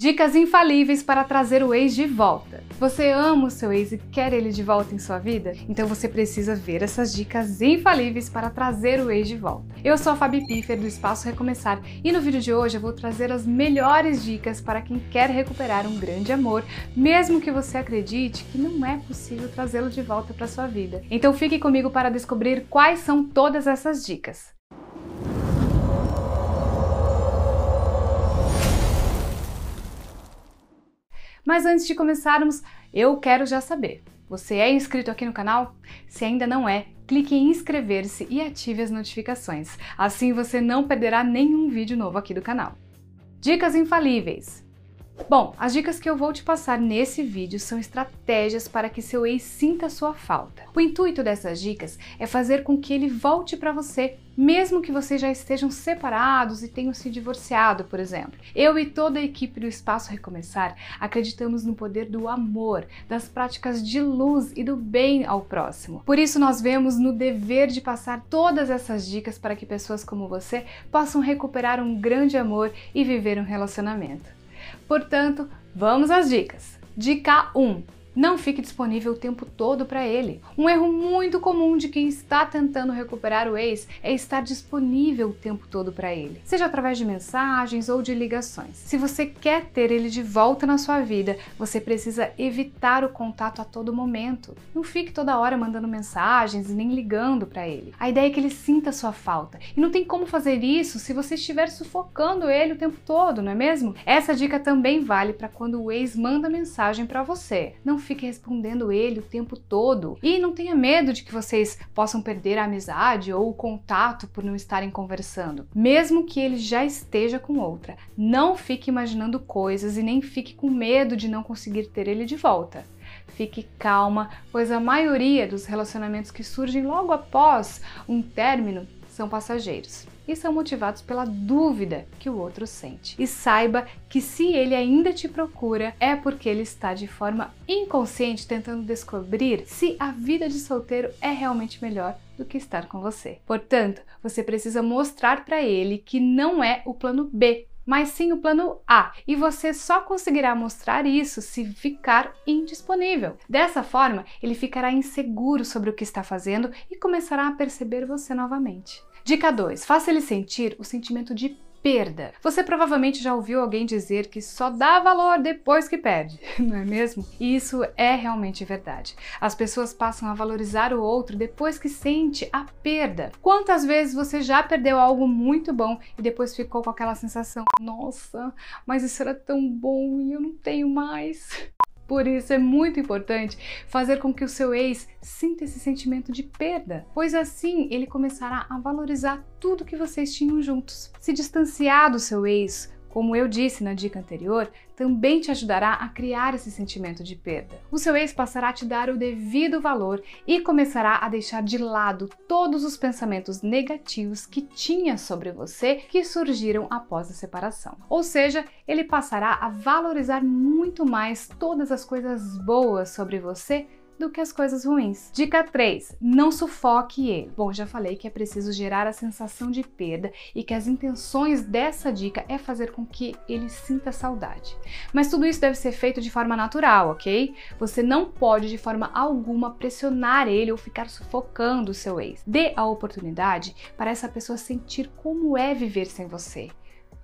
Dicas infalíveis para trazer o ex de volta. Você ama o seu ex e quer ele de volta em sua vida? Então você precisa ver essas dicas infalíveis para trazer o ex de volta. Eu sou a Fabi Piffer do Espaço Recomeçar e no vídeo de hoje eu vou trazer as melhores dicas para quem quer recuperar um grande amor, mesmo que você acredite que não é possível trazê-lo de volta para sua vida. Então fique comigo para descobrir quais são todas essas dicas. Mas antes de começarmos, eu quero já saber: você é inscrito aqui no canal? Se ainda não é, clique em inscrever-se e ative as notificações. Assim você não perderá nenhum vídeo novo aqui do canal. Dicas infalíveis. Bom, as dicas que eu vou te passar nesse vídeo são estratégias para que seu ex sinta sua falta. O intuito dessas dicas é fazer com que ele volte para você, mesmo que vocês já estejam separados e tenham se divorciado, por exemplo. Eu e toda a equipe do Espaço Recomeçar acreditamos no poder do amor, das práticas de luz e do bem ao próximo. Por isso nós vemos no dever de passar todas essas dicas para que pessoas como você possam recuperar um grande amor e viver um relacionamento. Portanto, vamos às dicas. Dica 1: não fique disponível o tempo todo para ele. Um erro muito comum de quem está tentando recuperar o ex é estar disponível o tempo todo para ele, seja através de mensagens ou de ligações. Se você quer ter ele de volta na sua vida, você precisa evitar o contato a todo momento. Não fique toda hora mandando mensagens nem ligando para ele. A ideia é que ele sinta sua falta. E não tem como fazer isso se você estiver sufocando ele o tempo todo, não é mesmo? Essa dica também vale para quando o ex manda mensagem para você. Não fique respondendo ele o tempo todo. E não tenha medo de que vocês possam perder a amizade ou o contato por não estarem conversando. Mesmo que ele já esteja com outra, não fique imaginando coisas e nem fique com medo de não conseguir ter ele de volta. Fique calma, pois a maioria dos relacionamentos que surgem logo após um término são passageiros e são motivados pela dúvida que o outro sente. E saiba que se ele ainda te procura, é porque ele está de forma inconsciente tentando descobrir se a vida de solteiro é realmente melhor do que estar com você. Portanto, você precisa mostrar para ele que não é o plano B mas sim o plano A. E você só conseguirá mostrar isso se ficar indisponível. Dessa forma, ele ficará inseguro sobre o que está fazendo e começará a perceber você novamente. Dica 2: faça ele sentir o sentimento de perda. Você provavelmente já ouviu alguém dizer que só dá valor depois que perde, não é mesmo? E isso é realmente verdade. As pessoas passam a valorizar o outro depois que sente a perda. Quantas vezes você já perdeu algo muito bom e depois ficou com aquela sensação: nossa, mas isso era tão bom e eu não tenho mais? Por isso é muito importante fazer com que o seu ex sinta esse sentimento de perda, pois assim ele começará a valorizar tudo que vocês tinham juntos. Se distanciar do seu ex como eu disse na dica anterior, também te ajudará a criar esse sentimento de perda. O seu ex passará a te dar o devido valor e começará a deixar de lado todos os pensamentos negativos que tinha sobre você que surgiram após a separação. Ou seja, ele passará a valorizar muito mais todas as coisas boas sobre você do que as coisas ruins. Dica 3: não sufoque ele. Bom, já falei que é preciso gerar a sensação de perda e que as intenções dessa dica é fazer com que ele sinta saudade. Mas tudo isso deve ser feito de forma natural, ok? Você não pode de forma alguma pressionar ele ou ficar sufocando o seu ex. Dê a oportunidade para essa pessoa sentir como é viver sem você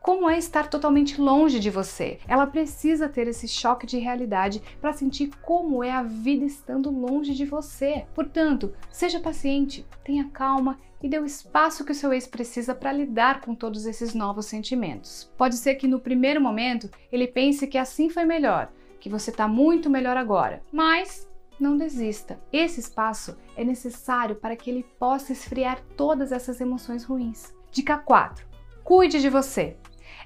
como é estar totalmente longe de você. Ela precisa ter esse choque de realidade para sentir como é a vida estando longe de você. Portanto, seja paciente, tenha calma e dê o espaço que o seu ex precisa para lidar com todos esses novos sentimentos. Pode ser que no primeiro momento ele pense que assim foi melhor, que você está muito melhor agora, mas não desista. Esse espaço é necessário para que ele possa esfriar todas essas emoções ruins. Dica 4. Cuide de você.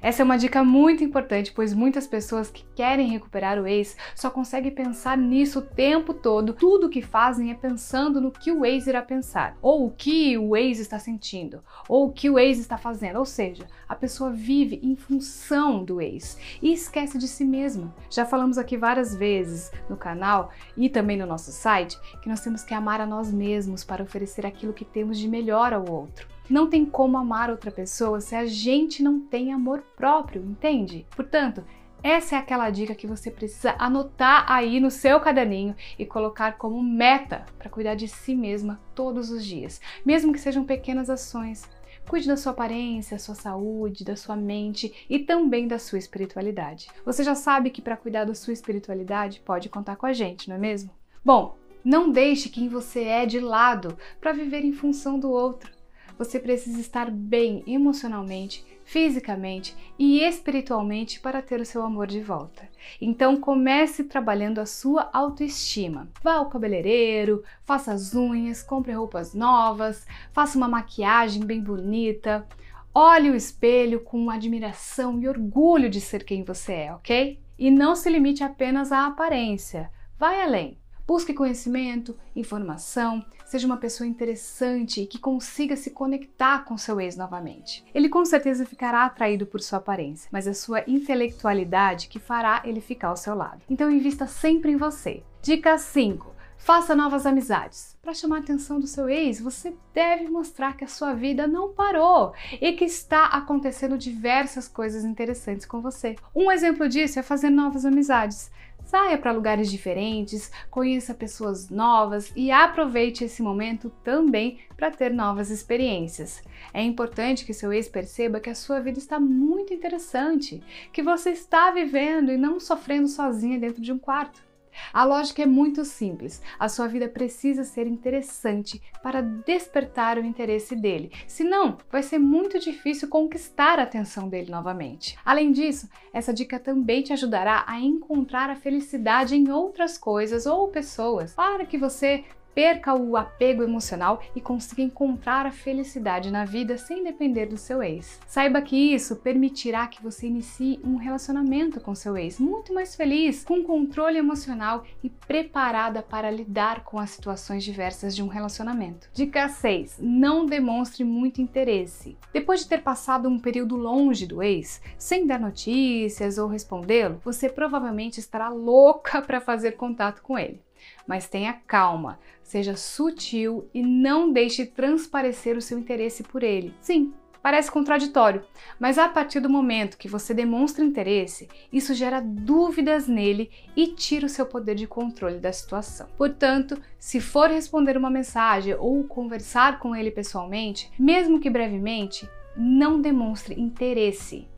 Essa é uma dica muito importante, pois muitas pessoas que querem recuperar o ex só conseguem pensar nisso o tempo todo. Tudo que fazem é pensando no que o ex irá pensar, ou o que o ex está sentindo, ou o que o ex está fazendo. Ou seja, a pessoa vive em função do ex e esquece de si mesma. Já falamos aqui várias vezes no canal e também no nosso site que nós temos que amar a nós mesmos para oferecer aquilo que temos de melhor ao outro. Não tem como amar outra pessoa se a gente não tem amor próprio, entende? Portanto, essa é aquela dica que você precisa anotar aí no seu caderninho e colocar como meta para cuidar de si mesma todos os dias, mesmo que sejam pequenas ações. Cuide da sua aparência, da sua saúde, da sua mente e também da sua espiritualidade. Você já sabe que para cuidar da sua espiritualidade pode contar com a gente, não é mesmo? Bom, não deixe quem você é de lado para viver em função do outro. Você precisa estar bem emocionalmente, fisicamente e espiritualmente para ter o seu amor de volta. Então comece trabalhando a sua autoestima. Vá ao cabeleireiro, faça as unhas, compre roupas novas, faça uma maquiagem bem bonita. Olhe o espelho com admiração e orgulho de ser quem você é, ok? E não se limite apenas à aparência. Vai além. Busque conhecimento, informação, seja uma pessoa interessante e que consiga se conectar com seu ex novamente. Ele com certeza ficará atraído por sua aparência, mas é sua intelectualidade que fará ele ficar ao seu lado. Então invista sempre em você. Dica 5. Faça novas amizades. Para chamar a atenção do seu ex, você deve mostrar que a sua vida não parou e que está acontecendo diversas coisas interessantes com você. Um exemplo disso é fazer novas amizades. Saia para lugares diferentes, conheça pessoas novas e aproveite esse momento também para ter novas experiências. É importante que seu ex perceba que a sua vida está muito interessante, que você está vivendo e não sofrendo sozinha dentro de um quarto. A lógica é muito simples. A sua vida precisa ser interessante para despertar o interesse dele. Senão, vai ser muito difícil conquistar a atenção dele novamente. Além disso, essa dica também te ajudará a encontrar a felicidade em outras coisas ou pessoas, para que você perca o apego emocional e consiga encontrar a felicidade na vida sem depender do seu ex. Saiba que isso permitirá que você inicie um relacionamento com seu ex muito mais feliz, com controle emocional e preparada para lidar com as situações diversas de um relacionamento. Dica 6: não demonstre muito interesse. Depois de ter passado um período longe do ex, sem dar notícias ou respondê-lo, você provavelmente estará louca para fazer contato com ele mas tenha calma, seja sutil e não deixe transparecer o seu interesse por ele. Sim, parece contraditório, mas a partir do momento que você demonstra interesse, isso gera dúvidas nele e tira o seu poder de controle da situação. Portanto, se for responder uma mensagem ou conversar com ele pessoalmente, mesmo que brevemente, não demonstre interesse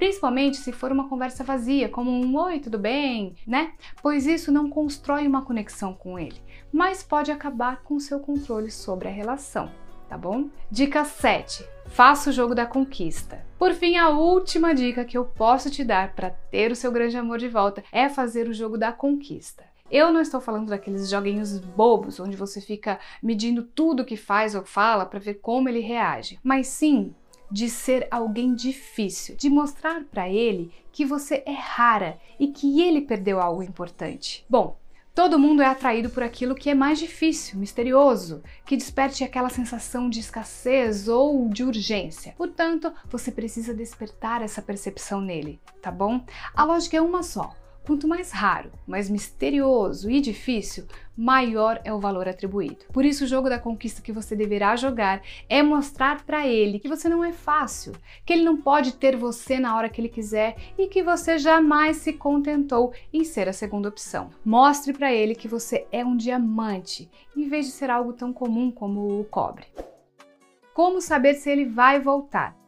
principalmente se for uma conversa vazia, como um oi, tudo bem, né? Pois isso não constrói uma conexão com ele, mas pode acabar com seu controle sobre a relação, tá bom? Dica 7. Faça o jogo da conquista. Por fim, a última dica que eu posso te dar para ter o seu grande amor de volta é fazer o jogo da conquista. Eu não estou falando daqueles joguinhos bobos onde você fica medindo tudo que faz ou fala para ver como ele reage, mas sim de ser alguém difícil, de mostrar para ele que você é rara e que ele perdeu algo importante. Bom, Todo mundo é atraído por aquilo que é mais difícil, misterioso, que desperte aquela sensação de escassez ou de urgência. Portanto, você precisa despertar essa percepção nele, tá bom? A lógica é uma só. Quanto mais raro, mais misterioso e difícil, maior é o valor atribuído. Por isso, o jogo da conquista que você deverá jogar é mostrar para ele que você não é fácil, que ele não pode ter você na hora que ele quiser e que você jamais se contentou em ser a segunda opção. Mostre para ele que você é um diamante, em vez de ser algo tão comum como o cobre. Como saber se ele vai voltar?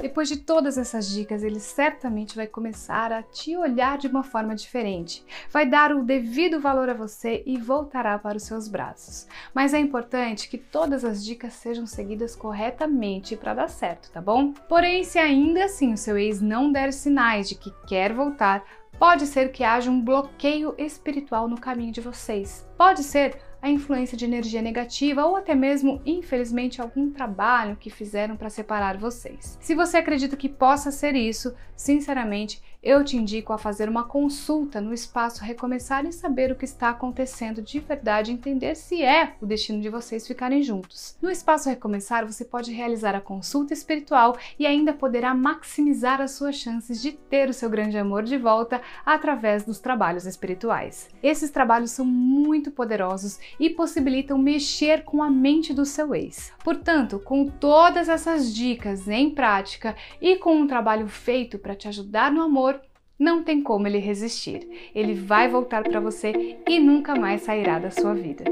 Depois de todas essas dicas, ele certamente vai começar a te olhar de uma forma diferente, vai dar o devido valor a você e voltará para os seus braços. Mas é importante que todas as dicas sejam seguidas corretamente para dar certo, tá bom? Porém, se ainda assim o seu ex não der sinais de que quer voltar, pode ser que haja um bloqueio espiritual no caminho de vocês. Pode ser a influência de energia negativa ou até mesmo, infelizmente, algum trabalho que fizeram para separar vocês. Se você acredita que possa ser isso, sinceramente, eu te indico a fazer uma consulta no espaço Recomeçar e saber o que está acontecendo de verdade, entender se é o destino de vocês ficarem juntos. No espaço Recomeçar, você pode realizar a consulta espiritual e ainda poderá maximizar as suas chances de ter o seu grande amor de volta através dos trabalhos espirituais. Esses trabalhos são muito poderosos e possibilitam mexer com a mente do seu ex. Portanto, com todas essas dicas em prática e com um trabalho feito para te ajudar no amor, não tem como ele resistir. Ele vai voltar para você e nunca mais sairá da sua vida.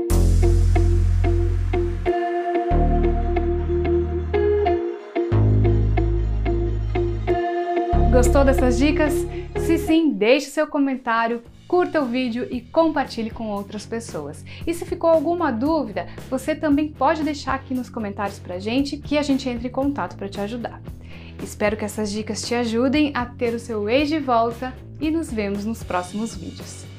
Gostou dessas dicas? Se sim, deixe seu comentário, curta o vídeo e compartilhe com outras pessoas. E se ficou alguma dúvida, você também pode deixar aqui nos comentários pra gente que a gente entre em contato para te ajudar. Espero que essas dicas te ajudem a ter o seu ex de volta e nos vemos nos próximos vídeos.